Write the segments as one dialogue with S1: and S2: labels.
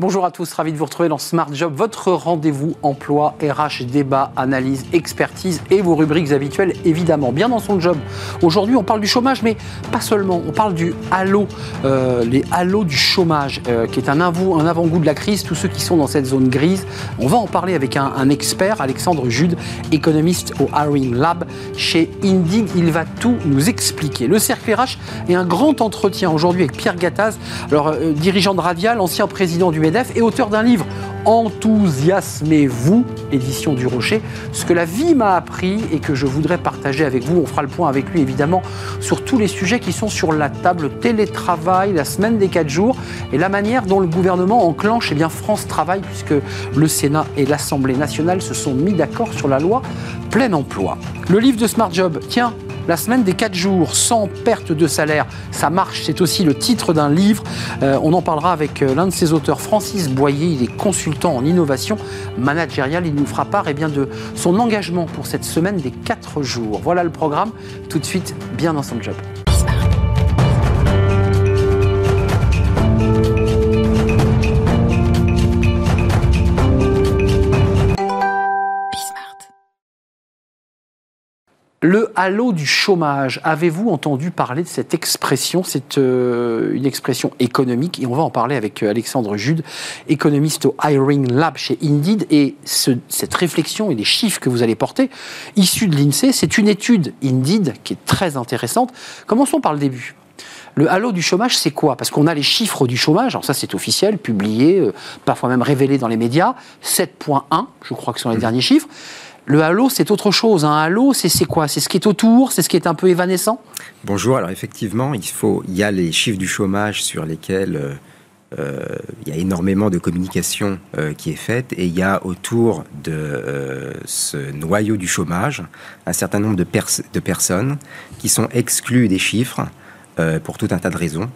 S1: Bonjour à tous, ravi de vous retrouver dans Smart Job, votre rendez-vous emploi, RH, débat, analyse, expertise et vos rubriques habituelles évidemment. Bien dans son job. Aujourd'hui, on parle du chômage, mais pas seulement. On parle du halo, euh, les halos du chômage, euh, qui est un, un avant-goût de la crise. Tous ceux qui sont dans cette zone grise. On va en parler avec un, expert, Alexandre Jude, économiste au Hiring Lab chez Indig. Il va tout nous expliquer. Le cercle RH est un grand entretien aujourd'hui avec Pierre Gattaz, euh, dirigeant de Radial, ancien président du et auteur d'un livre Enthousiasmez-vous, édition du Rocher, ce que la vie m'a appris et que je voudrais partager avec vous. On fera le point avec lui évidemment sur tous les sujets qui sont sur la table, télétravail, la semaine des 4 jours et la manière dont le gouvernement enclenche eh bien, France Travail puisque le Sénat et l'Assemblée nationale se sont mis d'accord sur la loi plein emploi. Le livre de Smart Job, tiens, la semaine des 4 jours sans perte de salaire, ça marche, c'est aussi le titre d'un livre. Euh, on en parlera avec euh, l'un de ses auteurs, Francis Boyer, il est consultant en innovation managériale. Il nous fera part eh bien, de son engagement pour cette semaine des 4 jours. Voilà le programme, tout de suite bien dans son job. Le halo du chômage, avez-vous entendu parler de cette expression? C'est euh, une expression économique et on va en parler avec euh, Alexandre Jude, économiste au Hiring Lab chez Indeed. Et cette réflexion et les chiffres que vous allez porter, issus de l'INSEE, c'est une étude Indeed qui est très intéressante. Commençons par le début. Le halo du chômage, c'est quoi? Parce qu'on a les chiffres du chômage, alors ça c'est officiel, publié, euh, parfois même révélé dans les médias, 7.1, je crois que ce sont les mmh. derniers chiffres. Le halo, c'est autre chose. Un halo, c'est quoi? C'est ce qui est autour C'est ce qui est un peu évanescent?
S2: Bonjour. Alors effectivement, il, faut, il y a les chiffres du chômage sur lesquels euh, euh, il y a énormément de communication euh, qui est faite et il y a autour de ce noyau du chômage un certain nombre de, de personnes qui sont exclues des chiffres pour tout un tas de raisons,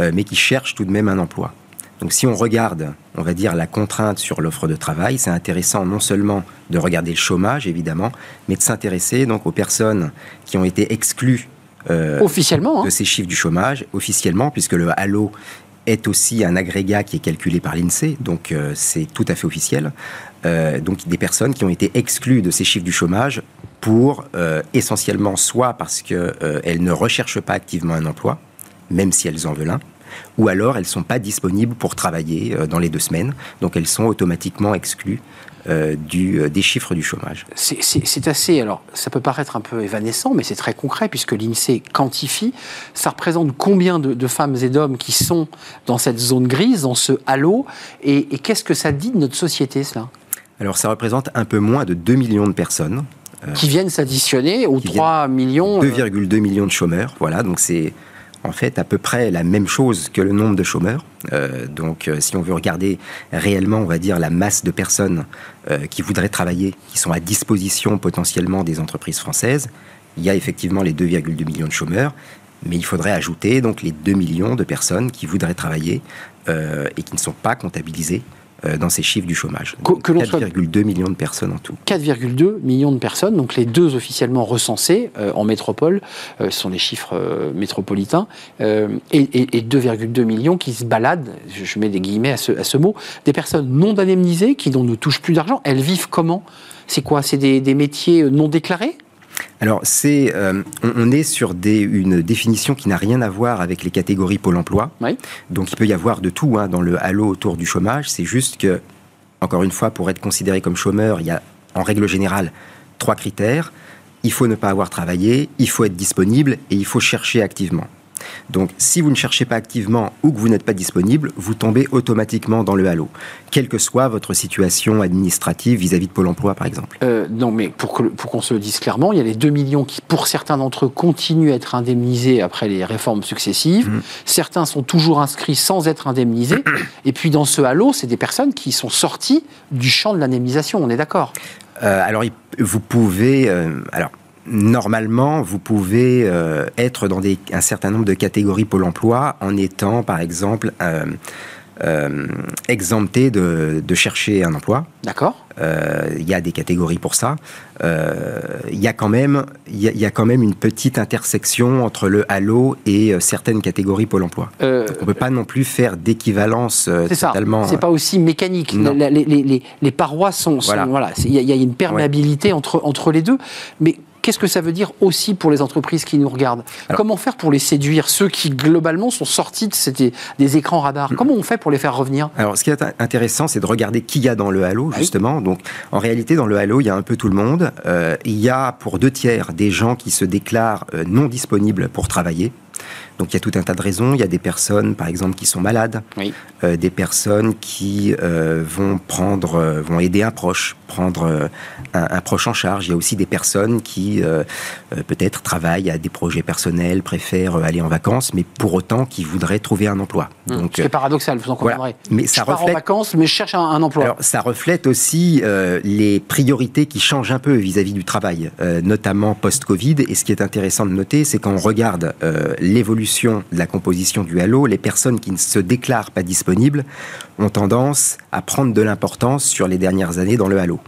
S2: mais qui cherchent tout de même un emploi. Donc si on regarde, on va dire, la contrainte sur l'offre de travail, c'est intéressant non seulement de regarder le chômage, évidemment, mais de s'intéresser donc aux personnes qui ont été exclues
S1: euh, officiellement
S2: de hein. ces chiffres du chômage, officiellement, puisque le halo est aussi un agrégat qui est calculé par l'INSEE, donc euh, c'est tout à fait officiel. Euh, donc des personnes qui ont été exclues de ces chiffres du chômage pour essentiellement soit parce qu'elles ne recherchent pas activement un emploi, même si elles en veulent un, ou alors elles ne sont pas disponibles pour travailler euh, dans les deux semaines, donc elles sont automatiquement exclues euh, du, euh, des chiffres du chômage.
S1: C'est assez, alors ça peut paraître un peu évanescent, mais c'est très concret puisque l'INSEE quantifie. Ça représente combien de, femmes et d'hommes qui sont dans cette zone grise, dans ce halo, et, qu'est-ce que ça dit de notre société cela?
S2: Alors ça représente un peu moins de 2 millions de personnes.
S1: qui viennent s'additionner aux 3 millions.
S2: 2,2 millions de chômeurs, voilà, donc c'est en fait à peu près la même chose que le nombre de chômeurs. Euh, donc euh, si on veut regarder réellement, on va dire, la masse de personnes euh, qui voudraient travailler, qui sont à disposition potentiellement des entreprises françaises, il y a effectivement les 2,2 millions de chômeurs, mais il faudrait ajouter donc les 2 millions de personnes qui voudraient travailler et qui ne sont pas comptabilisées dans ces chiffres du chômage. 4,2 millions de personnes en tout.
S1: 4,2 millions de personnes, donc les deux officiellement recensés euh, en métropole, euh, sont les chiffres métropolitains, et, 2,2 millions qui se baladent, je mets des guillemets à ce, mot, des personnes non indemnisées qui ne touchent plus d'argent. Elles vivent comment? C'est quoi? C'est des métiers non déclarés?
S2: Alors, c'est, euh, on, est sur une définition qui n'a rien à voir avec les catégories Pôle emploi. Donc, il peut y avoir de tout hein, dans le halo autour du chômage. C'est juste que, encore une fois, pour être considéré comme chômeur, il y a en règle générale trois critères. Il faut ne pas avoir travaillé, il faut être disponible et il faut chercher activement. Donc, si vous ne cherchez pas activement ou que vous n'êtes pas disponible, vous tombez automatiquement dans le halo, quelle que soit votre situation administrative vis-à-vis de Pôle emploi, par exemple.
S1: Euh, non, mais pour, qu'on se le dise clairement, il y a les 2 millions qui, pour certains d'entre eux, continuent à être indemnisés après les réformes successives. Mmh. Certains sont toujours inscrits sans être indemnisés. Et puis, dans ce halo, c'est des personnes qui sont sorties du champ de l'indemnisation, on est d'accord?
S2: Euh, alors, vous pouvez. Euh, alors, normalement, vous pouvez euh, être dans des, un certain nombre de catégories Pôle emploi en étant, par exemple, euh, euh, exemptés de, de, chercher un emploi.
S1: D'accord.
S2: Il y a des catégories pour ça. Il y a quand même, il y, a quand même une petite intersection entre le halo et certaines catégories Pôle Emploi. on ne peut pas non plus faire d'équivalence totalement.
S1: C'est pas aussi mécanique. Les, les, les, parois sont, voilà. Il y, a une perméabilité entre entre les deux, mais Qu'est-ce que ça veut dire aussi pour les entreprises qui nous regardent Comment faire pour les séduire, ceux qui globalement sont sortis de des écrans radars mm. Comment on fait pour les faire revenir
S2: Alors, ce qui est intéressant, c'est de regarder qui y a dans le halo, justement. Donc, en réalité, dans le halo, il y a un peu tout le monde. Euh, il y a pour deux tiers des gens qui se déclarent euh, non disponibles pour travailler. Donc il y a tout un tas de raisons. Il y a des personnes, par exemple, qui sont malades, euh, des personnes qui euh, vont prendre, euh, vont aider un proche, prendre un, proche en charge. Il y a aussi des personnes qui peut-être travaillent à des projets personnels, préfèrent aller en vacances, mais pour autant qui voudraient trouver un emploi.
S1: Mmh. Donc c'est paradoxal, vous en conviendrez. Mais ça je reflète... pars en vacances, mais je cherche un, emploi. Alors,
S2: ça reflète aussi les priorités qui changent un peu vis-à-vis -vis du travail, notamment post-Covid. Et ce qui est intéressant de noter, c'est quand on regarde l'évolution de la composition du halo, les personnes qui ne se déclarent pas disponibles ont tendance à prendre de l'importance sur les dernières années dans le halo.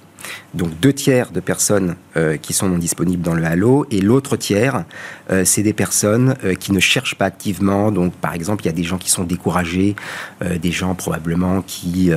S2: Donc deux tiers de personnes euh, qui sont non disponibles dans le Halo et l'autre tiers, euh, c'est des personnes euh, qui ne cherchent pas activement. Donc par exemple, il y a des gens qui sont découragés, des gens probablement qui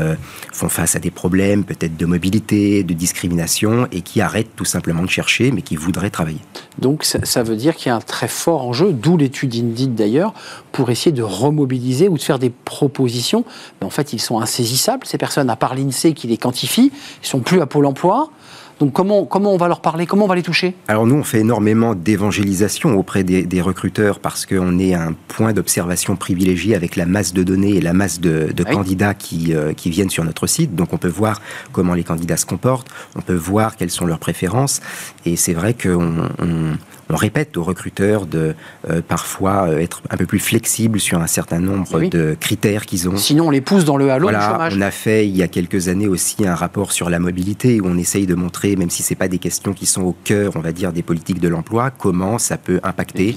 S2: font face à des problèmes peut-être de mobilité, de discrimination et qui arrêtent tout simplement de chercher mais qui voudraient travailler.
S1: Donc ça, veut dire qu'il y a un très fort enjeu, d'où l'étude Indeed d'ailleurs, pour essayer de remobiliser ou de faire des propositions. Mais en fait, ils sont insaisissables, ces personnes, à part l'INSEE qui les quantifie, ils sont plus à Pôle emploi donc comment, comment on va leur parler Comment on va les toucher?
S2: Alors nous, on fait énormément d'évangélisation auprès des, recruteurs parce qu'on est un point d'observation privilégié avec la masse de données et la masse de, candidats qui, euh, qui viennent sur notre site. Donc on peut voir comment les candidats se comportent, on peut voir quelles sont leurs préférences. Et c'est vrai qu'on on répète aux recruteurs de euh, parfois euh, être un peu plus flexibles sur un certain nombre de critères qu'ils ont.
S1: Sinon, on les pousse dans le halo
S2: voilà, du chômage. On a fait il y a quelques années aussi un rapport sur la mobilité où on essaye de montrer, même si c'est pas des questions qui sont au cœur, on va dire, des politiques de l'emploi, comment ça peut impacter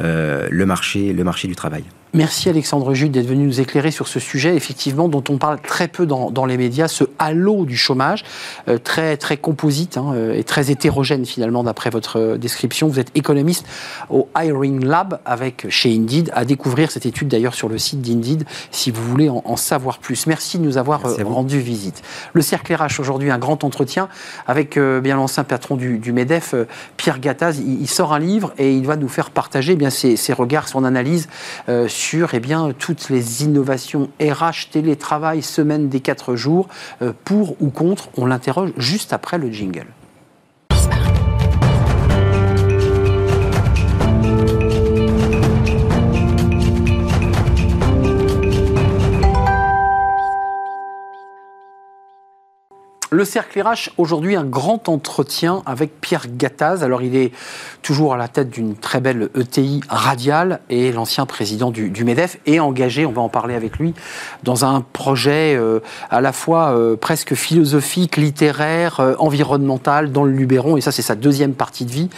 S2: euh, le marché, le marché du travail.
S1: Merci Alexandre Jude d'être venu nous éclairer sur ce sujet, effectivement, dont on parle très peu dans, dans les médias, ce halo du chômage, euh, très, très composite hein, euh, et très hétérogène finalement d'après votre euh, description. Vous êtes économiste au Hiring Lab avec chez Indeed, à découvrir cette étude d'ailleurs sur le site d'Indeed si vous voulez en, savoir plus. Merci de nous avoir rendu visite. Le Cercle RH aujourd'hui, un grand entretien avec bien l'ancien patron du, du, MEDEF, Pierre Gattaz. Il, sort un livre et il va nous faire partager eh bien ses, ses, regards, son analyse sur eh bien, toutes les innovations RH, télétravail, semaine des quatre jours, euh, pour ou contre. On l'interroge juste après le jingle. Le Cercle RH, aujourd'hui, un grand entretien avec Pierre Gattaz. Alors, il est toujours à la tête d'une très belle ETI radiale et l'ancien président du, MEDEF est engagé, on va en parler avec lui, dans un projet euh, à la fois euh, presque philosophique, littéraire, euh, environnemental dans le Luberon. Et ça, c'est sa deuxième partie de vie.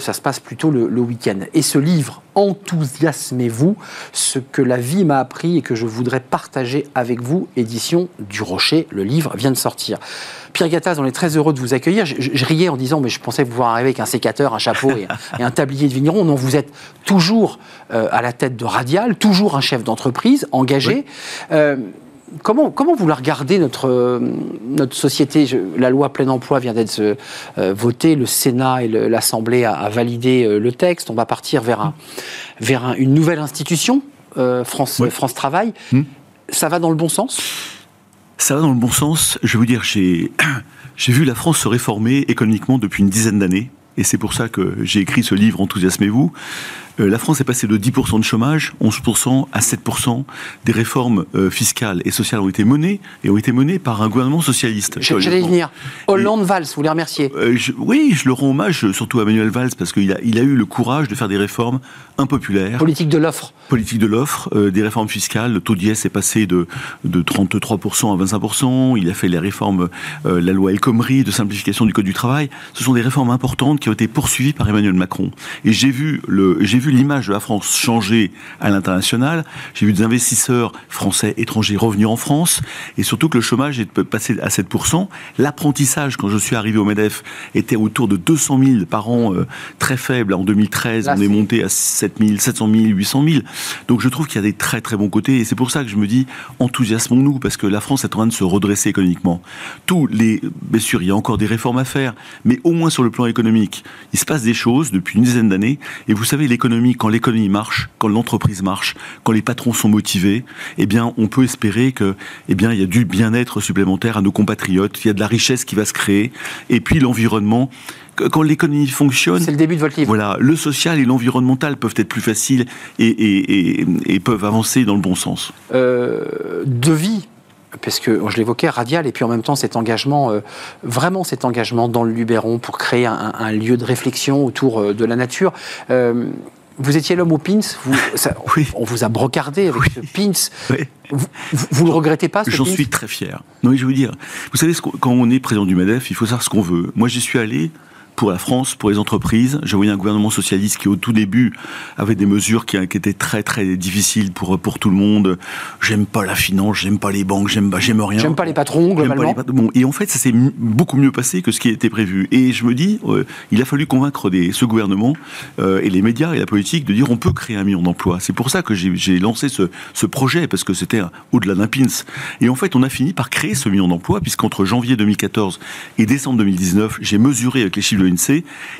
S1: ça se passe plutôt le, le week-end. Et ce livre, Enthousiasmez-vous, ce que la vie m'a appris et que je voudrais partager avec vous, édition du Rocher. Le livre vient de sortir. Pierre Gattaz, on est très heureux de vous accueillir. Je, riais en disant, mais je pensais vous voir arriver avec un sécateur, un chapeau et, un tablier de vigneron. Non, vous êtes toujours euh, à la tête de Radial, toujours un chef d'entreprise engagé. Euh, comment, comment vous la regardez, notre, notre société? La loi plein emploi vient d'être euh, votée, le Sénat et l'Assemblée a, validé le texte. On va partir vers, un, vers une nouvelle institution, France, France Travail. Hmm. Ça va dans le bon sens?
S3: Ça va dans le bon sens. Je vous dire, j'ai, j'ai vu la France se réformer économiquement depuis une dizaine d'années. Et c'est pour ça que j'ai écrit ce livre Enthousiasmez-vous. Euh, la France est passée de 10% de chômage, 11% à 7%. Des réformes euh, fiscales et sociales ont été menées et ont été menées par un gouvernement socialiste.
S1: J'allais y venir. Hollande-Valls, vous les remerciez
S3: euh, Oui, je le rends hommage surtout à Manuel Valls parce qu'il a, il a eu le courage de faire des réformes impopulaires.
S1: Politique de l'offre.
S3: Politique de l'offre, des réformes fiscales. Le taux d'IS est passé de, de 33% à 25%. Il a fait les réformes, la loi El Khomri de simplification du Code du travail. Ce sont des réformes importantes qui ont été poursuivis par Emmanuel Macron. Et j'ai vu le, j'ai vu l'image de la France changer à l'international. J'ai vu des investisseurs français, étrangers revenir en France, et surtout que le chômage est passé à 7%. L'apprentissage, quand je suis arrivé au Medef, était autour de 200 000 par an, euh, très faible. En 2013, on est monté à 7 000, 700 000, 800 000. Donc je trouve qu'il y a des très très bons côtés, et c'est pour ça que je me dis enthousiasmons-nous, parce que la France est en train de se redresser économiquement. Tous les, bien sûr, il y a encore des réformes à faire, mais au moins sur le plan économique, il se passe des choses depuis une dizaine d'années. Et vous savez, l'économie, quand l'économie marche, quand l'entreprise marche, quand les patrons sont motivés, eh bien, on peut espérer que, eh bien, il y a du bien-être supplémentaire à nos compatriotes. Il y a de la richesse qui va se créer. Et puis l'environnement quand l'économie fonctionne.
S1: C'est le début de votre livre.
S3: Voilà, le social et l'environnemental peuvent être plus faciles et, peuvent avancer dans le bon sens.
S1: Euh, de vie, parce que je l'évoquais, radial, et puis en même temps cet engagement, euh, vraiment cet engagement dans le Luberon pour créer un, lieu de réflexion autour euh, de la nature. Euh, vous étiez l'homme au pins, vous, on vous a brocardé avec ce pins. Vous, vous, le regrettez pas
S3: J'en suis très fier. Non, je veux dire, vous savez, quand on est président du MEDEF, il faut savoir ce qu'on veut. Moi, j'y suis allé pour la France, pour les entreprises. Je voyais un gouvernement socialiste qui, au tout début, avait des mesures qui, étaient très très difficiles pour pour tout le monde. J'aime pas la finance, j'aime pas les banques, j'aime pas, j'aime rien.
S1: J'aime pas les patrons globalement.
S3: Bon, et en fait, ça s'est beaucoup mieux passé que ce qui était prévu. Et je me dis, euh, il a fallu convaincre des, ce gouvernement euh, et les médias et la politique de dire on peut créer un million d'emplois. C'est pour ça que j'ai lancé ce, ce projet parce que c'était au-delà d'un pins. Et en fait, on a fini par créer ce million d'emplois puisqu'entre janvier 2014 et décembre 2019, j'ai mesuré avec les chiffres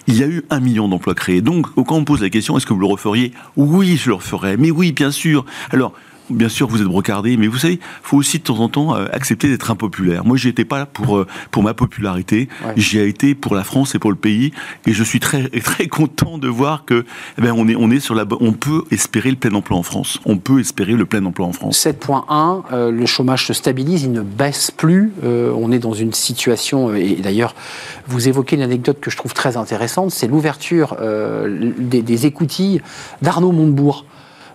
S3: il y a eu un million d'emplois créés. Donc, quand on pose la question, est-ce que vous le referiez? Oui, je le referais. Mais oui, bien sûr. Bien sûr, vous êtes brocardé, mais vous savez, faut aussi de temps en temps euh, accepter d'être impopulaire. Moi, j'y étais pas pour euh, pour ma popularité. J'y ai été pour la France et pour le pays, et je suis très très content de voir que, eh ben, on est on est sur la, on peut espérer le plein emploi en France. On peut espérer le plein emploi en France.
S1: 7.1, euh, le chômage se stabilise, il ne baisse plus. on est dans une situation, et d'ailleurs, vous évoquez une anecdote que je trouve très intéressante, c'est l'ouverture des, des écoutilles d'Arnaud Montebourg.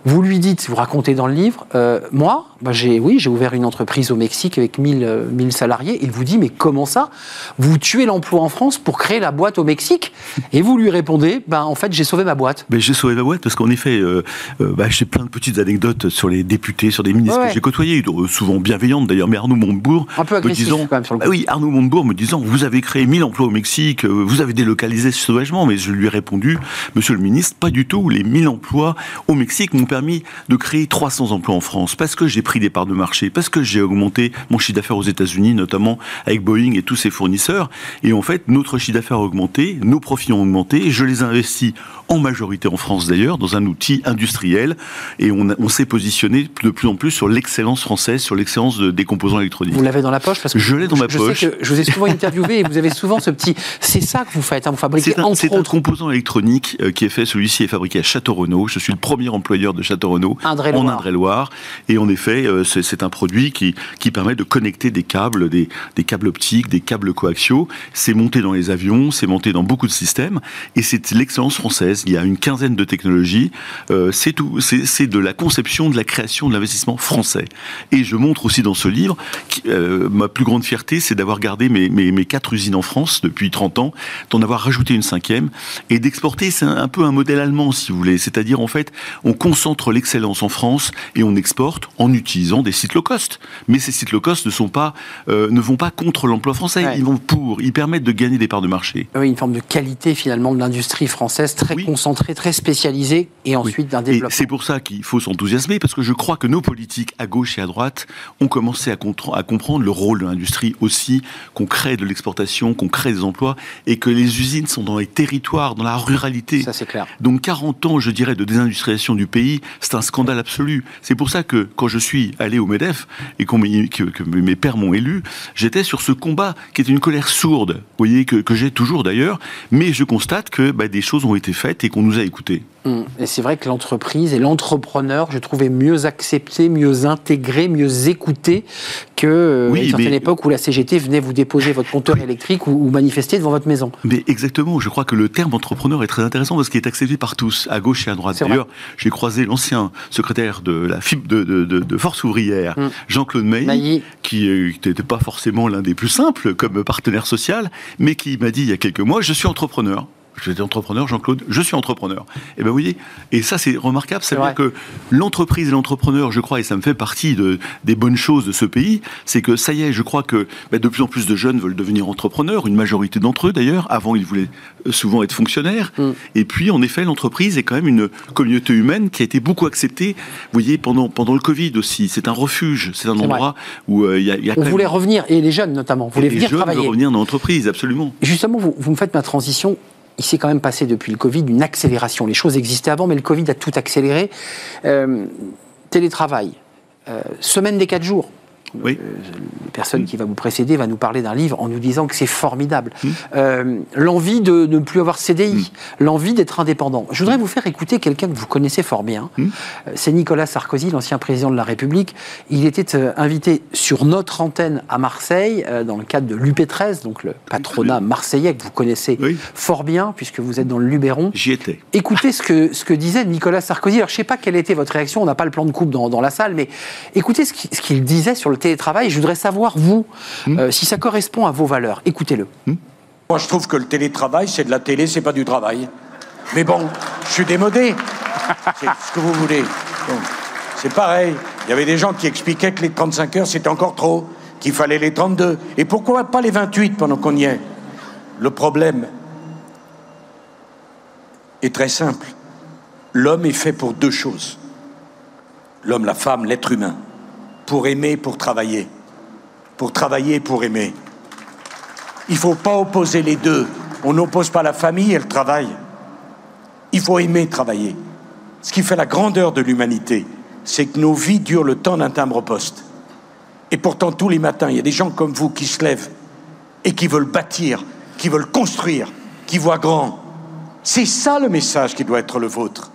S1: Vous lui dites, vous racontez dans le livre, euh, moi, bah j'ai, oui, j'ai ouvert une entreprise au Mexique avec 1000, 1000 euh, salariés. Il vous dit, mais comment ça? Vous tuez l'emploi en France pour créer la boîte au Mexique? Et vous lui répondez, ben, en fait, j'ai sauvé ma boîte.
S3: Mais j'ai sauvé ma boîte parce qu'en effet, euh, euh bah, j'ai plein de petites anecdotes sur les députés, sur des ministres que j'ai côtoyés, souvent bienveillantes d'ailleurs, mais Arnaud Montebourg.
S1: Un peu agressif
S3: disant,
S1: quand même sur le
S3: coup. Bah oui, Arnaud Montebourg me disant, vous avez créé 1000 emplois au Mexique, vous avez délocalisé sauvagement, mais je lui ai répondu, monsieur le ministre, pas du tout. Les 1000 emplois au Mexique permis de créer 300 emplois en France parce que j'ai pris des parts de marché parce que j'ai augmenté mon chiffre d'affaires aux États-Unis, notamment avec Boeing et tous ses fournisseurs. Et en fait, notre chiffre d'affaires a augmenté, nos profits ont augmenté. Je les investis en majorité en France d'ailleurs, dans un outil industriel. Et on, on s'est positionné de plus en plus sur l'excellence française, sur l'excellence des composants électroniques.
S1: Vous l'avez dans la poche parce que
S3: je l'ai dans ma poche.
S1: Sais que je vous ai souvent interviewé et vous avez souvent ce petit. C'est ça que vous faites. Hein, vous fabriquez
S3: C'est un,
S1: entre
S3: un composant électronique euh, qui est fait. Celui-ci est fabriqué à Château-Renaud. Je suis le premier employeur de Château-Renaud en Indre-et-Loire. Et en effet, euh, c'est un produit qui, qui permet de connecter des câbles, des, des câbles optiques, des câbles coaxiaux. C'est monté dans les avions, c'est monté dans beaucoup de systèmes. Et c'est l'excellence française. Il y a une quinzaine de technologies. Euh, c'est tout. C'est de la conception, de la création, de l'investissement français. Et je montre aussi dans ce livre, euh, ma plus grande fierté, c'est d'avoir gardé mes, mes, mes, quatre usines en France depuis 30 ans, d'en avoir rajouté une cinquième, et d'exporter. C'est un, un peu un modèle allemand, si vous voulez. C'est-à-dire, en fait, on concentre l'excellence en France et on exporte en utilisant des sites low cost. Mais ces sites low cost ne, sont pas, euh, ne vont pas contre l'emploi français, ils vont pour, ils permettent de gagner des parts de marché.
S1: Oui, une forme de qualité finalement de l'industrie française très concentrée, très spécialisée et ensuite d'un développement.
S3: C'est pour ça qu'il faut s'enthousiasmer parce que je crois que nos politiques à gauche et à droite ont commencé à, à comprendre le rôle de l'industrie aussi, qu'on crée de l'exportation, qu'on crée des emplois et que les usines sont dans les territoires, dans la ruralité.
S1: Ça c'est clair.
S3: Donc 40 ans, je dirais, de désindustrialisation du pays, c'est un scandale absolu. C'est pour ça que quand je suis allé au MEDEF et que, mes pères m'ont élu, j'étais sur ce combat qui était une colère sourde, vous voyez, que, j'ai toujours d'ailleurs, mais je constate que bah, des choses ont été faites et qu'on nous a écoutés.
S1: Hum. Et c'est vrai que l'entreprise et l'entrepreneur, je trouvais mieux accepté, mieux intégré, mieux écouté que euh, une certaine époque où la CGT venait vous déposer votre compteur électrique ou, manifester devant votre maison.
S3: Mais exactement, je crois que le terme entrepreneur est très intéressant parce qu'il est accepté par tous, à gauche et à droite. D'ailleurs, j'ai croisé l'ancien secrétaire de la FIB de, de, Force ouvrière, hum. Jean-Claude Mailly, qui n'était pas forcément l'un des plus simples comme partenaire social, mais qui m'a dit il y a quelques mois, je suis entrepreneur. Je suis entrepreneur, Jean-Claude, je suis entrepreneur. Et ben vous voyez, et ça c'est remarquable, ça veut dire que l'entreprise et l'entrepreneur, je crois, et ça me fait partie de, des bonnes choses de ce pays, c'est que ça y est, je crois que ben, de plus en plus de jeunes veulent devenir entrepreneurs, une majorité d'entre eux d'ailleurs. Avant, ils voulaient euh, souvent être fonctionnaires. Mm. Et puis, en effet, l'entreprise est quand même une communauté humaine qui a été beaucoup acceptée. Vous voyez, pendant, pendant le Covid aussi, c'est un refuge, c'est un endroit où euh, il y a, y a
S1: On voulait revenir, et les jeunes notamment, voulaient venir
S3: les jeunes
S1: travailler.
S3: revenir dans l'entreprise, absolument.
S1: Justement, vous, vous me faites ma transition il s'est quand même passé depuis le Covid une accélération. Les choses existaient avant, mais le Covid a tout accéléré. Euh, télétravail, euh, semaine des quatre jours.
S3: Oui.
S1: Euh, la personne qui va vous précéder va nous parler d'un livre en nous disant que c'est formidable. Mmh. Euh, l'envie de, ne plus avoir CDI, mmh. l'envie d'être indépendant. Je voudrais vous faire écouter quelqu'un que vous connaissez fort bien. Mmh. Euh, c'est Nicolas Sarkozy, l'ancien président de la République. Il était invité sur notre antenne à Marseille dans le cadre de l'UP13, donc le patronat marseillais que vous connaissez
S3: oui.
S1: fort bien puisque vous êtes dans le Luberon.
S3: J'y étais.
S1: Écoutez ce que, ce que disait Nicolas Sarkozy. Alors je ne sais pas quelle était votre réaction, on n'a pas le plan de coupe dans, dans la salle, mais écoutez ce qu'il qu disait sur le télétravail. Je voudrais savoir, vous, mmh. euh, si ça correspond à vos valeurs. Écoutez-le.
S4: Mmh. Moi, je trouve que le télétravail, c'est de la télé, c'est pas du travail. Mais bon, je suis démodé. c'est ce que vous voulez. C'est pareil. Il y avait des gens qui expliquaient que les 35 heures, c'était encore trop, qu'il fallait les 32. Et pourquoi pas les 28 pendant qu'on y est? Le problème est très simple. L'homme est fait pour deux choses. L'homme, la femme, l'être humain pour aimer, pour travailler. Pour travailler, pour aimer. Il ne faut pas opposer les deux. On n'oppose pas la famille et le travail. Il faut aimer travailler. Ce qui fait la grandeur de l'humanité, c'est que nos vies durent le temps d'un timbre-poste. Et pourtant, tous les matins, il y a des gens comme vous qui se lèvent et qui veulent bâtir, qui veulent construire, qui voient grand. C'est ça le message qui doit être le vôtre.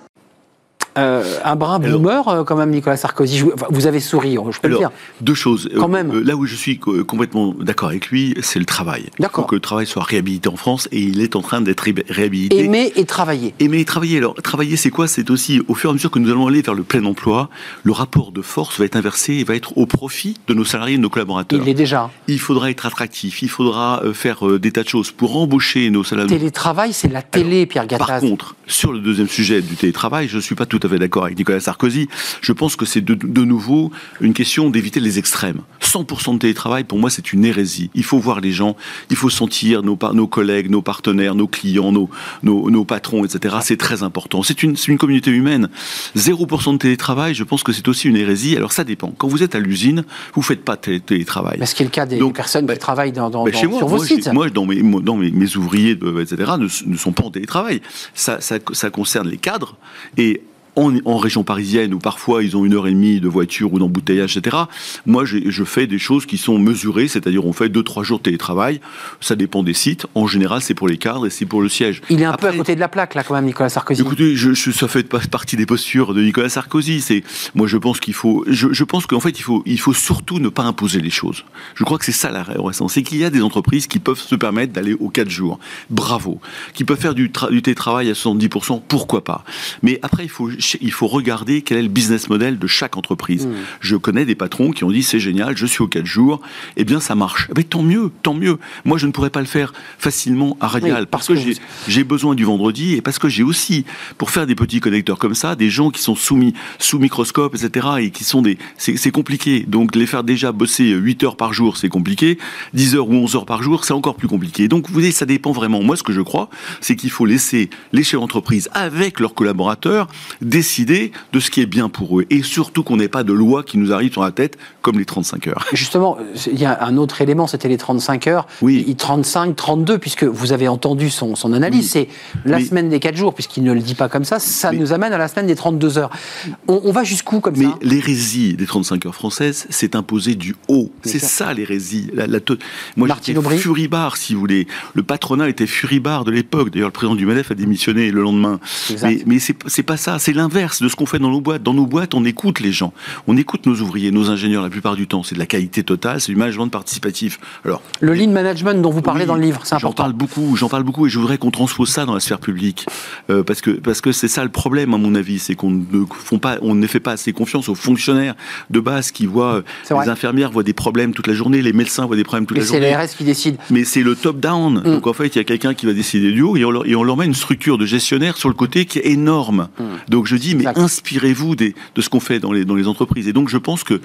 S1: Euh, un brin boomer, euh, quand même, Nicolas Sarkozy. Vous avez souri, je peux
S3: alors,
S1: le dire.
S3: Deux choses.
S1: Quand même.
S3: Euh, là où je suis complètement d'accord avec lui, c'est le travail. Il faut que le travail soit réhabilité en France et il est en train d'être réhabilité.
S1: Aimer et travailler.
S3: Aimer et travailler. Alors, travailler, c'est quoi? C'est aussi, au fur et à mesure que nous allons aller vers le plein emploi, le rapport de force va être inversé et va être au profit de nos salariés et de nos collaborateurs.
S1: Il est déjà.
S3: Il faudra être attractif, il faudra faire des tas de choses pour embaucher nos salariés.
S1: Télétravail, c'est la télé, alors, Pierre Gattaz.
S3: Par contre, sur le deuxième sujet du télétravail, je ne suis pas tout à fait d'accord avec Nicolas Sarkozy, je pense que c'est de, de, nouveau une question d'éviter les extrêmes. 100% de télétravail, pour moi, c'est une hérésie. Il faut voir les gens, il faut sentir nos, nos collègues, nos partenaires, nos clients, nos, nos, nos patrons, etc. C'est très important. C'est une, une communauté humaine. 0% de télétravail, je pense que c'est aussi une hérésie. Alors ça dépend. Quand vous êtes à l'usine, vous ne faites pas de télétravail.
S1: Mais ce qui est le cas des Donc, personnes bah, qui travaillent dans, dans,
S3: bah, chez
S1: dans,
S3: moi,
S1: sur
S3: moi,
S1: vos sites.
S3: Moi, dans mes, dans mes, mes ouvriers, etc., ne, ne, sont pas en télétravail. Ça, ça, ça concerne les cadres. Et en, en, région parisienne où parfois ils ont une heure et demie de voiture ou d'embouteillage, etc. Moi, je fais des choses qui sont mesurées, c'est-à-dire on fait deux trois jours de télétravail. Ça dépend des sites. En général, c'est pour les cadres et c'est pour le siège.
S1: Il est un Après, peu à côté de la plaque là, quand même, Nicolas Sarkozy.
S3: Écoutez, je, je, ça fait partie des postures de Nicolas Sarkozy. C'est moi, je pense qu'il faut, je, je pense qu'en fait, il faut, il faut surtout ne pas imposer les choses. Je crois que c'est ça la raison, c'est qu'il y a des entreprises qui peuvent se permettre d'aller aux quatre jours. Bravo. Qui peuvent faire du, du télétravail à 70%, pourquoi pas. Mais après, il faut il faut regarder quel est le business model de chaque entreprise. Mmh. Je connais des patrons qui ont dit c'est génial, je suis aux 4 jours, eh bien ça marche. Mais tant mieux, tant mieux. Moi je ne pourrais pas le faire facilement à Radial
S1: oui,
S3: parce, parce, que, que j'ai besoin du vendredi et parce que j'ai aussi, pour faire des petits connecteurs comme ça, des gens qui sont soumis sous microscope, etc. et qui sont des. C'est compliqué. Donc les faire déjà bosser 8 heures par jour, c'est compliqué. 10 heures ou 11 heures par jour, c'est encore plus compliqué. Donc vous voyez, ça dépend vraiment. Moi ce que je crois, c'est qu'il faut laisser les chefs d'entreprise avec leurs collaborateurs décider de ce qui est bien pour eux. Et surtout qu'on n'ait pas de loi qui nous arrive sur la tête, comme les 35 heures.
S1: Justement, il y a un autre élément, c'était les 35 heures.
S3: Oui.
S1: 35, 32, puisque vous avez entendu son, son analyse. Oui. C'est la Mais... semaine des 4 jours, puisqu'il ne le dit pas comme ça. Ça Mais... nous amène à la semaine des 32 heures. On, on va jusqu'où comme
S3: Mais
S1: ça?
S3: l'hérésie des 35 heures françaises, c'est imposé du haut. C'est ça l'hérésie. La, la, Moi, j'étais furibard, si vous voulez. Le patronat était furibard de l'époque. D'ailleurs, le président du MEDEF a démissionné le lendemain. Exact. Mais, mais c'est pas ça. C'est l'inverse de ce qu'on fait dans nos boîtes. Dans nos boîtes, on écoute les gens, on écoute nos ouvriers, nos ingénieurs la plupart du temps. C'est de la qualité totale, c'est du management participatif.
S1: Alors, le lean management dont vous parlez dans le livre, c'est important.
S3: J'en parle beaucoup, j'en parle beaucoup, et je voudrais qu'on transpose ça dans la sphère publique, euh, parce que parce que c'est ça le problème à mon avis, c'est qu'on ne font pas, on ne fait pas assez confiance aux fonctionnaires de base qui voient les infirmières voient des problèmes toute la journée, les médecins voient des problèmes toute la journée.
S1: C'est l'ARS qui décide.
S3: Mais c'est le top down. Mm. Donc en fait, il y a quelqu'un qui va décider du haut et on, leur, et on leur met une structure de gestionnaire sur le côté qui est énorme. Mm. Donc je dis, mais inspirez-vous de ce qu'on fait dans les, dans les entreprises. Et donc je pense que,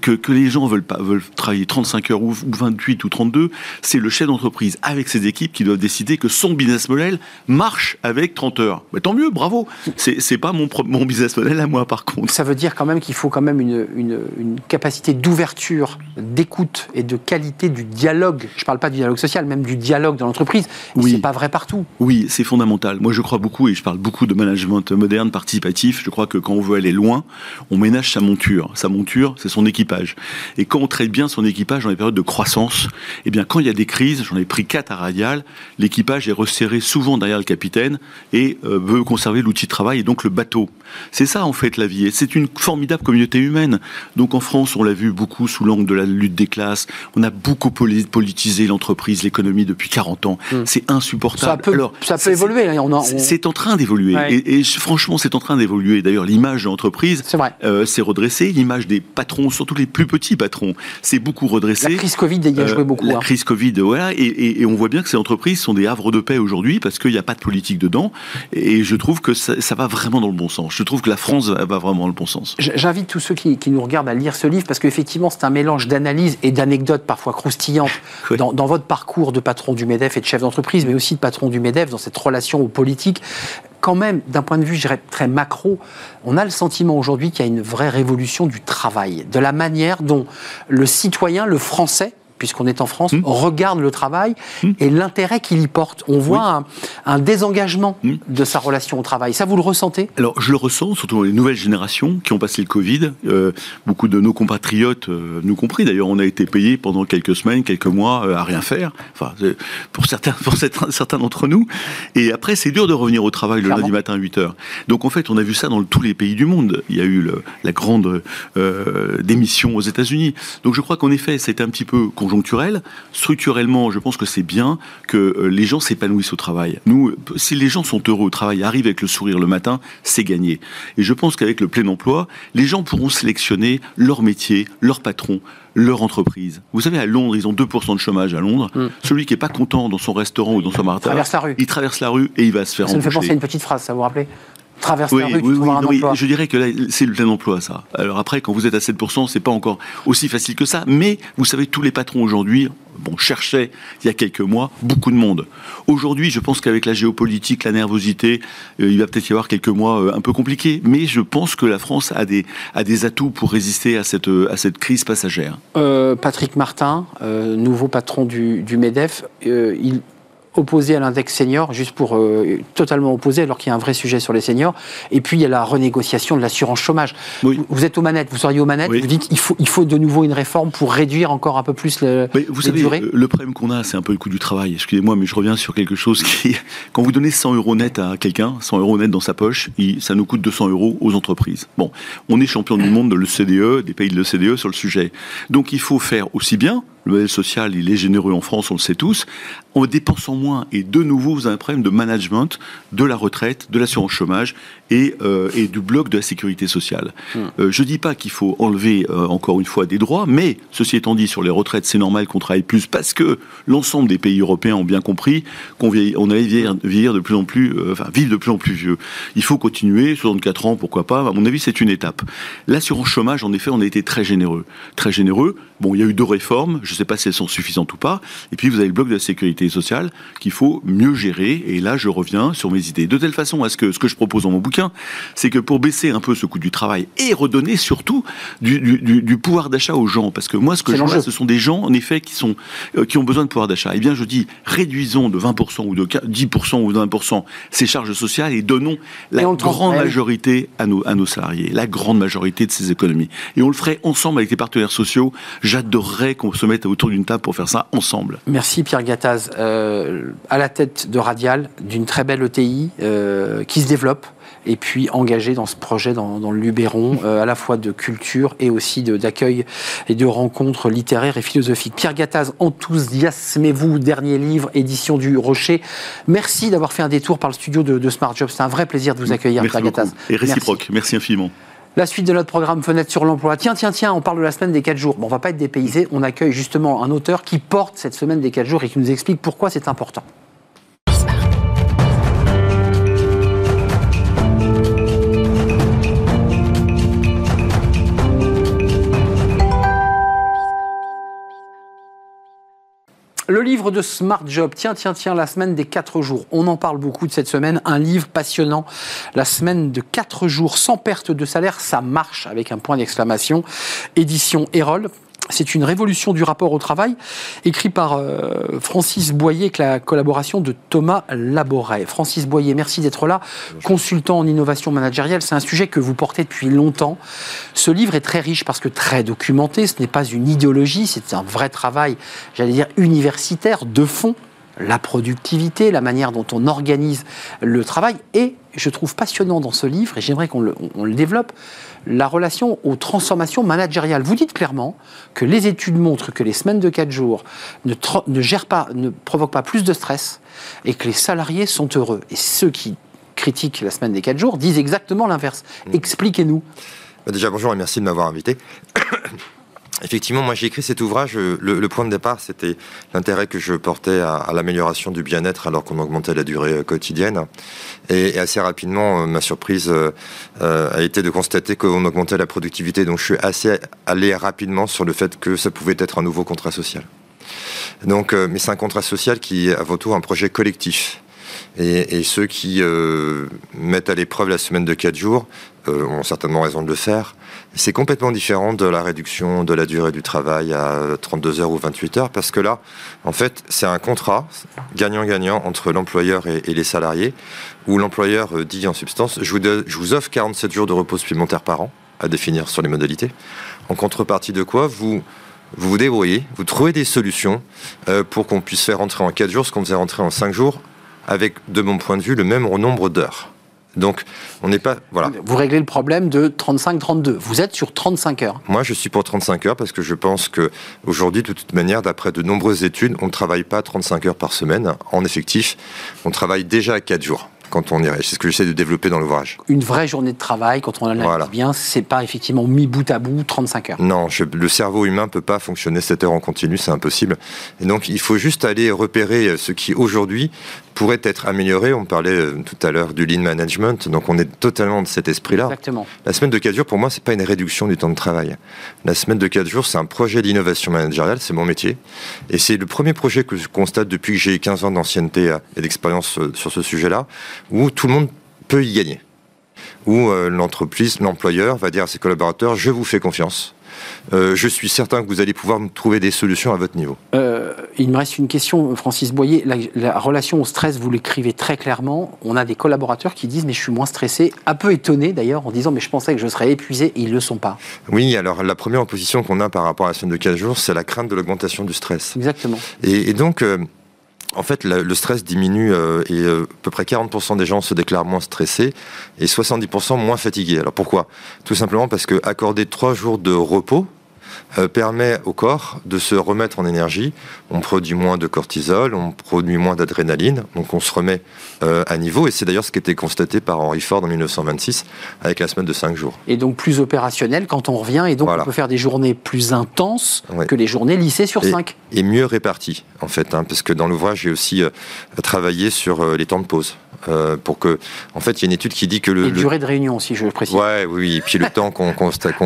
S3: que, que les gens veulent, pas, veulent travailler 35 heures ou 28 ou 32, c'est le chef d'entreprise avec ses équipes qui doivent décider que son business model marche avec 30 heures. Mais tant mieux, bravo. C'est pas mon, mon business model à moi par contre.
S1: Ça veut dire quand même qu'il faut quand même une, une, une capacité d'ouverture, d'écoute et de qualité du dialogue. Je ne parle pas du dialogue social, même du dialogue dans l'entreprise. Oui. C'est pas vrai partout.
S3: Oui, c'est fondamental. Moi, je crois beaucoup, et je parle beaucoup de management moderne, participatif. Je crois que quand on veut aller loin, on ménage sa monture. Sa monture, c'est son équipage. Et quand on traite bien son équipage dans les périodes de croissance, eh bien, quand il y a des crises, j'en ai pris quatre à Radial, l'équipage est resserré souvent derrière le capitaine et euh, veut conserver l'outil de travail et donc le bateau. C'est ça, en fait, la vie. C'est une formidable communauté humaine. Donc, en France, on l'a vu beaucoup sous l'angle de la lutte des classes. On a beaucoup politisé l'entreprise, l'économie depuis 40 ans. Hmm. C'est insupportable.
S1: Ça peut, Alors, ça peut évoluer.
S3: Hein. C'est en train d'évoluer. Et, franchement, c'est en train d'évoluer. D'ailleurs, l'image de l'entreprise euh, s'est redressée. L'image des patrons, surtout les plus petits patrons, s'est beaucoup redressée.
S1: La crise Covid y a joué euh, beaucoup.
S3: La hein. crise Covid, voilà. Et, on voit bien que ces entreprises sont des havres de paix aujourd'hui parce qu'il n'y a pas de politique dedans. Et je trouve que ça, va vraiment dans le bon sens. Je trouve que la France va, vraiment dans le bon sens.
S1: J'invite tous ceux qui, qui, nous regardent à lire ce livre parce qu'effectivement, c'est un mélange d'analyse et d'anecdotes parfois croustillantes dans, dans, votre parcours de patron du MEDEF et de chef d'entreprise, mais aussi de patron du MEDEF dans cette relation aux politiques quand même, d'un point de vue, je dirais, très macro, on a le sentiment aujourd'hui qu'il y a une vraie révolution du travail, de la manière dont le citoyen, le français, puisqu'on est en France, hmm. regarde le travail hmm. et l'intérêt qu'il y porte. On voit un, désengagement hmm. de sa relation au travail. Ça, vous le ressentez?
S3: Alors, je le ressens, surtout dans les nouvelles générations qui ont passé le Covid. Euh, beaucoup de nos compatriotes, euh, nous compris d'ailleurs, on a été payés pendant quelques semaines, quelques mois euh, à rien faire. Enfin, pour certains, pour certains d'entre nous. Et après, c'est dur de revenir au travail le lundi matin à 8 heures. Donc, en fait, on a vu ça dans tous les pays du monde. Il y a eu la grande démission aux États-Unis. Donc, je crois qu'en effet, c'était un petit peu conjoncturel. Structurellement, je pense que c'est bien que euh, les gens s'épanouissent au travail. Nous, si les gens sont heureux au travail, arrivent avec le sourire le matin, c'est gagné. Et je pense qu'avec le plein emploi, les gens pourront sélectionner leur métier, leur patron, leur entreprise. Vous savez, à Londres, ils ont 2% de chômage à Londres. Mm. Celui qui est pas content dans son restaurant ou dans son martin, il traverse la rue et il va se faire
S1: Ça
S3: me
S1: fait penser à une petite phrase, ça vous rappelez? Traverse la rue,
S3: oui, oui, je dirais que c'est le plein emploi, ça. Alors après, quand vous êtes à 7%, c'est pas encore aussi facile que ça. Mais vous savez, tous les patrons aujourd'hui, bon, cherchaient il y a quelques mois beaucoup de monde. Aujourd'hui, je pense qu'avec la géopolitique, la nervosité, euh, il va peut-être y avoir quelques mois euh, un peu compliqués. Mais je pense que la France a des, a des atouts pour résister à cette, à cette crise passagère.
S1: Euh, Patrick Martin, nouveau patron du, du MEDEF, il, opposé à l'index senior, juste pour euh, totalement opposé, alors qu'il y a un vrai sujet sur les seniors. Et puis il y a la renégociation de l'assurance chômage. Vous êtes aux manettes, vous seriez aux manettes, vous dites il faut, il faut de nouveau une réforme pour réduire encore un peu plus le,
S3: vous savez, Le problème qu'on a, c'est un peu le coût du travail. Excusez-moi, mais je reviens sur quelque chose qui, quand vous donnez 100 euros net à quelqu'un, 100 euros net dans sa poche, ça nous coûte 200 euros aux entreprises. Bon, on est champion du monde de l'OCDE, des pays de l'OCDE sur le sujet. Donc il faut faire aussi bien le modèle social, il est généreux en France, on le sait tous, en dépensant moins. Et de nouveau, vous avez un problème de management de la retraite, de l'assurance chômage et, euh, et, du bloc de la sécurité sociale. Hmm. Euh, je ne dis pas qu'il faut enlever, euh, encore une fois, des droits, mais ceci étant dit, sur les retraites, c'est normal qu'on travaille plus parce que l'ensemble des pays européens ont bien compris qu'on on allait vieillir, vieillir, de plus en plus, enfin, vivre de plus en plus vieux. Il faut continuer, 64 ans, pourquoi pas. À mon avis, c'est une étape. L'assurance chômage, en effet, on a été très généreux. Très généreux. Bon, il y a eu deux réformes. Je ne sais pas si elles sont suffisantes ou pas. Et puis, vous avez le bloc de la sécurité sociale qu'il faut mieux gérer. Et là, je reviens sur mes idées. De telle façon à ce que ce que je propose dans mon bouquin, c'est que pour baisser un peu ce coût du travail et redonner surtout du, pouvoir d'achat aux gens, parce que moi, ce que je vois, ce sont des gens, en effet, qui, sont, euh, qui ont besoin de pouvoir d'achat. Eh bien, je dis, réduisons de 20% ou de 10% ou de 20% ces charges sociales et donnons la grande majorité à nos, à nos salariés, la grande majorité de ces économies. Et on le ferait ensemble avec les partenaires sociaux. J'adorerais qu'on se mette autour d'une table pour faire ça ensemble.
S1: Merci Pierre Gattaz. Euh, à la tête de Radial, d'une très belle ETI euh, qui se développe et puis engagé dans ce projet dans, le Luberon, euh, à la fois de culture et aussi d'accueil et de rencontres littéraires et philosophiques. Pierre Gattaz, Enthousiasmez-vous, dernier livre, édition du Rocher. Merci d'avoir fait un détour par le studio de, Smart Job. C'est un vrai plaisir de vous accueillir,
S3: Pierre
S1: Gattaz.
S3: Et réciproque. Merci, infiniment.
S1: La suite de notre programme Fenêtre sur l'emploi. Tiens, tiens, tiens, on parle de la semaine des 4 jours. Bon, on va pas être dépaysé. On accueille justement un auteur qui porte cette semaine des 4 jours et qui nous explique pourquoi c'est important. Le livre de Smart Job, tiens, tiens, tiens, la semaine des 4 jours. On en parle beaucoup de cette semaine. Un livre passionnant. La semaine de 4 jours sans perte de salaire, ça marche avec un point d'exclamation. Édition Erol. C'est une révolution du rapport au travail, écrit par euh, Francis Boyer avec la collaboration de Thomas Laboret. Francis Boyer, merci d'être là. Consultant en innovation managériale, c'est un sujet que vous portez depuis longtemps. Ce livre est très riche parce que très documenté. Ce n'est pas une idéologie, c'est un vrai travail, j'allais dire universitaire, de fond. La productivité, la manière dont on organise le travail. Et je trouve passionnant dans ce livre, et j'aimerais qu'on le, le développe, la relation aux transformations managériales. Vous dites clairement que les études montrent que les semaines de 4 jours ne, ne gèrent pas, ne provoquent pas plus de stress et que les salariés sont heureux. Et ceux qui critiquent la semaine des 4 jours disent exactement l'inverse. Mmh. Expliquez-nous.
S5: Bah, déjà, bonjour et merci de m'avoir invité. Effectivement, moi j'ai écrit cet ouvrage. Euh, le, point de départ, c'était l'intérêt que je portais à, l'amélioration du bien-être alors qu'on augmentait la durée euh, quotidienne. Et, assez rapidement, euh, ma surprise a été de constater qu'on augmentait la productivité. Donc je suis assez allé rapidement sur le fait que ça pouvait être un nouveau contrat social. Donc, mais c'est un contrat social qui est avant tout un projet collectif. Et, ceux qui mettent à l'épreuve la semaine de 4 jours ont certainement raison de le faire. C'est complètement différent de la réduction de la durée du travail à 32 heures ou 28 heures, parce que là, en fait, c'est un contrat gagnant-gagnant entre l'employeur et, les salariés, où l'employeur euh, dit en substance, je vous, je vous offre 47 jours de repos supplémentaires par an, à définir sur les modalités, en contrepartie de quoi vous vous vous débrouillez, vous trouvez des solutions euh, pour qu'on puisse faire rentrer en 4 jours ce qu'on faisait rentrer en 5 jours, avec, de mon point de vue, le même nombre d'heures. Donc, on n'est pas. Voilà.
S1: Vous réglez le problème de 35-32. Vous êtes sur 35 heures.
S5: Moi, je suis pour 35 heures parce que je pense que aujourd'hui, de toute manière, d'après de nombreuses études, on ne travaille pas 35 heures par semaine en effectif. On travaille déjà à 4 jours quand on irait. C'est ce que j'essaie de développer dans l'ouvrage.
S1: Une vraie journée de travail, quand on analyse voilà. bien, c'est pas effectivement mis bout à bout 35 heures.
S5: Non, le cerveau humain peut pas fonctionner 7 heures en continu, c'est impossible. Et donc, il faut juste aller repérer ce qui aujourd'hui pourrait être amélioré. On parlait euh, tout à l'heure du lean management, donc on est totalement de cet esprit-là.
S1: Exactement.
S5: La semaine de 4 jours, pour moi, c'est pas une réduction du temps de travail. La semaine de 4 jours, c'est un projet d'innovation managériale, c'est mon métier. Et c'est le premier projet que je constate depuis que j'ai 15 ans d'ancienneté et d'expérience euh, sur ce sujet-là, où tout le monde peut y gagner. Où euh, l'entreprise, l'employeur va dire à ses collaborateurs, je vous fais confiance euh, je suis certain que vous allez pouvoir trouver des solutions à votre niveau.
S1: Euh, il me reste une question, Francis Boyer. La, relation au stress, vous l'écrivez très clairement. On a des collaborateurs qui disent mais je suis moins stressé, un peu étonné d'ailleurs, en disant mais je pensais que je serais épuisé et ils ne le sont pas.
S5: Oui, alors la première opposition qu'on a par rapport à la semaine de 15 jours, c'est la crainte de l'augmentation du stress.
S1: Exactement.
S5: Et, donc... Euh, en fait, le, stress diminue et à peu près 40% des gens se déclarent moins stressés et 70% moins fatigués. Alors pourquoi? Tout simplement parce que accorder trois jours de repos, euh, permet au corps de se remettre en énergie. On produit moins de cortisol, on produit moins d'adrénaline, donc on se remet euh, à niveau. Et c'est d'ailleurs ce qui était constaté par Henry Ford en 1926 avec la semaine de 5 jours.
S1: Et donc plus opérationnel quand on revient, et donc on peut faire des journées plus intenses que les journées lycée sur 5.
S5: Et mieux réparties, en fait, hein, parce que dans l'ouvrage, j'ai aussi euh, travaillé sur les temps de pause. Pour que, en fait, il y a une étude qui dit que le.
S1: Et durée de réunion aussi, je précise.
S5: Ouais, oui, et puis le temps qu'on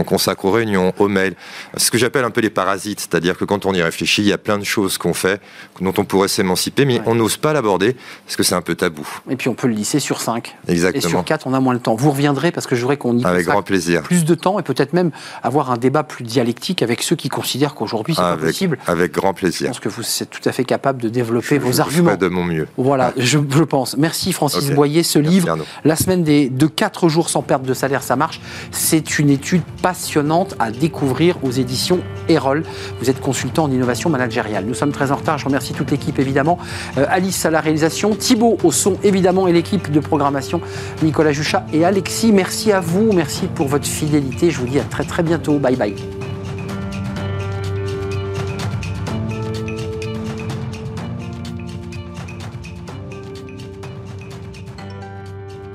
S5: consacre aux réunions, aux mails. Ce que j'appelle un peu les parasites, c'est-à-dire que quand on y réfléchit, il y a plein de choses qu'on fait, dont on pourrait s'émanciper, mais on n'ose pas l'aborder parce que c'est un peu tabou.
S1: Et puis on peut le lisser sur 5.
S5: Exactement.
S1: Et sur 4, on a moins le temps. Vous reviendrez parce que je voudrais qu'on y
S5: Avec grand plaisir.
S1: plus de temps et peut-être même avoir un débat plus dialectique avec ceux qui considèrent qu'aujourd'hui c'est pas possible.
S5: Avec grand plaisir.
S1: Je pense que vous êtes tout à fait capable de développer vos arguments.
S5: de mon mieux.
S1: Voilà, je, je pense. Merci François. Francis
S5: Ok.
S1: Boyer, ce
S5: Merci,
S1: livre,
S5: Arnaud.
S1: La semaine des, de 4 jours sans perte de salaire, ça marche. C'est une étude passionnante à découvrir aux éditions Erol. Vous êtes consultant en innovation managériale. Nous sommes très en retard. Je remercie toute l'équipe, évidemment. Euh, Alice à la réalisation, Thibaut au son, évidemment, et l'équipe de programmation, Nicolas Juchat et Alexis. Merci à vous. Merci pour votre fidélité. Je vous dis à très, très bientôt. Bye bye.